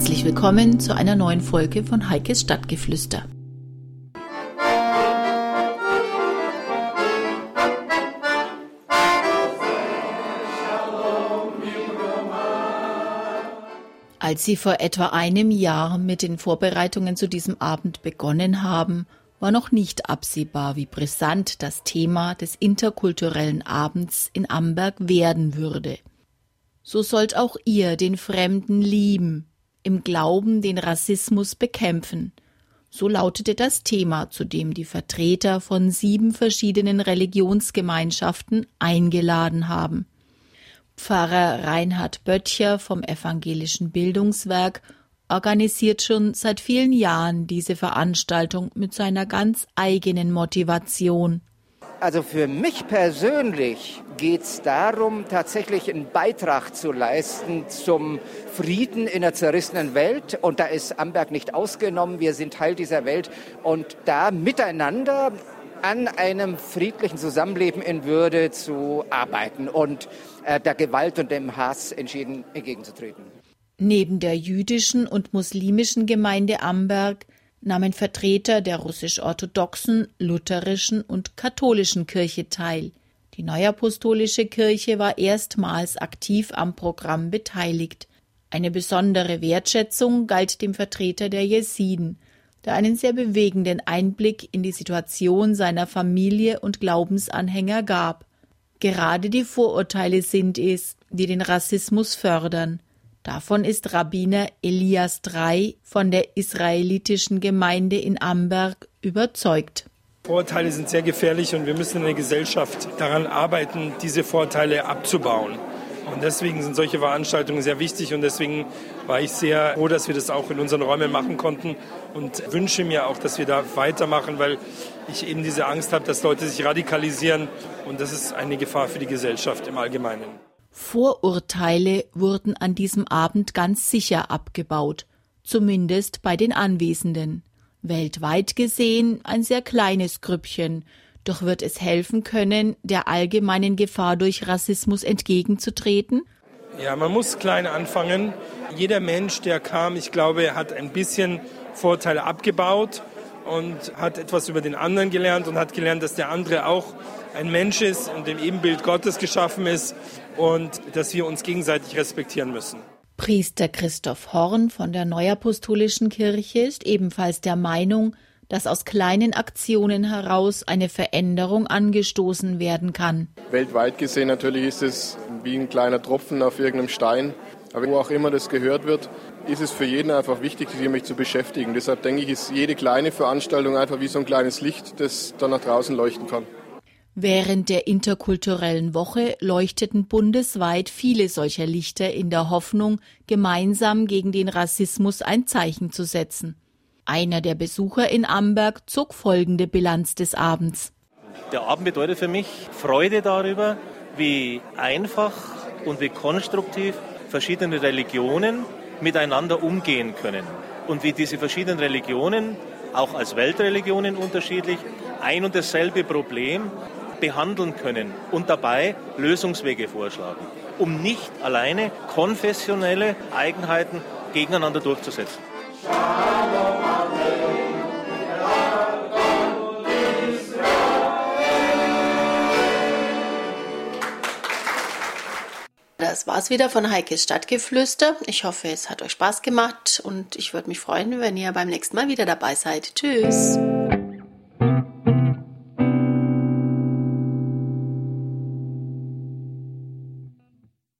Herzlich willkommen zu einer neuen Folge von Heikes Stadtgeflüster. Als Sie vor etwa einem Jahr mit den Vorbereitungen zu diesem Abend begonnen haben, war noch nicht absehbar, wie brisant das Thema des interkulturellen Abends in Amberg werden würde. So sollt auch ihr den Fremden lieben, im Glauben den Rassismus bekämpfen. So lautete das Thema, zu dem die Vertreter von sieben verschiedenen Religionsgemeinschaften eingeladen haben. Pfarrer Reinhard Böttcher vom Evangelischen Bildungswerk organisiert schon seit vielen Jahren diese Veranstaltung mit seiner ganz eigenen Motivation. Also für mich persönlich geht es darum, tatsächlich einen Beitrag zu leisten zum Frieden in der zerrissenen Welt. Und da ist Amberg nicht ausgenommen. Wir sind Teil dieser Welt. Und da miteinander an einem friedlichen Zusammenleben in Würde zu arbeiten und äh, der Gewalt und dem Hass entschieden entgegenzutreten. Neben der jüdischen und muslimischen Gemeinde Amberg nahmen Vertreter der russisch-orthodoxen, lutherischen und katholischen Kirche teil. Die Neuapostolische Kirche war erstmals aktiv am Programm beteiligt. Eine besondere Wertschätzung galt dem Vertreter der Jesiden, der einen sehr bewegenden Einblick in die Situation seiner Familie und Glaubensanhänger gab. Gerade die Vorurteile sind es, die den Rassismus fördern. Davon ist Rabbiner Elias III von der israelitischen Gemeinde in Amberg überzeugt. Vorurteile sind sehr gefährlich und wir müssen in der Gesellschaft daran arbeiten, diese Vorurteile abzubauen. Und deswegen sind solche Veranstaltungen sehr wichtig und deswegen war ich sehr froh, dass wir das auch in unseren Räumen machen konnten und wünsche mir auch, dass wir da weitermachen, weil ich eben diese Angst habe, dass Leute sich radikalisieren und das ist eine Gefahr für die Gesellschaft im Allgemeinen. Vorurteile wurden an diesem Abend ganz sicher abgebaut, zumindest bei den Anwesenden. Weltweit gesehen ein sehr kleines Grüppchen, doch wird es helfen können, der allgemeinen Gefahr durch Rassismus entgegenzutreten? Ja, man muss klein anfangen. Jeder Mensch, der kam, ich glaube, hat ein bisschen Vorteile abgebaut und hat etwas über den anderen gelernt und hat gelernt, dass der andere auch ein Mensch ist und im Ebenbild Gottes geschaffen ist und dass wir uns gegenseitig respektieren müssen. Priester Christoph Horn von der Neuapostolischen Kirche ist ebenfalls der Meinung, dass aus kleinen Aktionen heraus eine Veränderung angestoßen werden kann. Weltweit gesehen natürlich ist es wie ein kleiner Tropfen auf irgendeinem Stein. Aber wo auch immer das gehört wird, ist es für jeden einfach wichtig, sich damit zu beschäftigen. Deshalb denke ich, ist jede kleine Veranstaltung einfach wie so ein kleines Licht, das dann nach draußen leuchten kann. Während der interkulturellen Woche leuchteten bundesweit viele solcher Lichter in der Hoffnung, gemeinsam gegen den Rassismus ein Zeichen zu setzen. Einer der Besucher in Amberg zog folgende Bilanz des Abends. Der Abend bedeutet für mich Freude darüber, wie einfach und wie konstruktiv verschiedene Religionen miteinander umgehen können und wie diese verschiedenen Religionen, auch als Weltreligionen unterschiedlich, ein und dasselbe Problem behandeln können und dabei Lösungswege vorschlagen, um nicht alleine konfessionelle Eigenheiten gegeneinander durchzusetzen. Das war's wieder von Heikes Stadtgeflüster. Ich hoffe, es hat euch Spaß gemacht und ich würde mich freuen, wenn ihr beim nächsten Mal wieder dabei seid. Tschüss.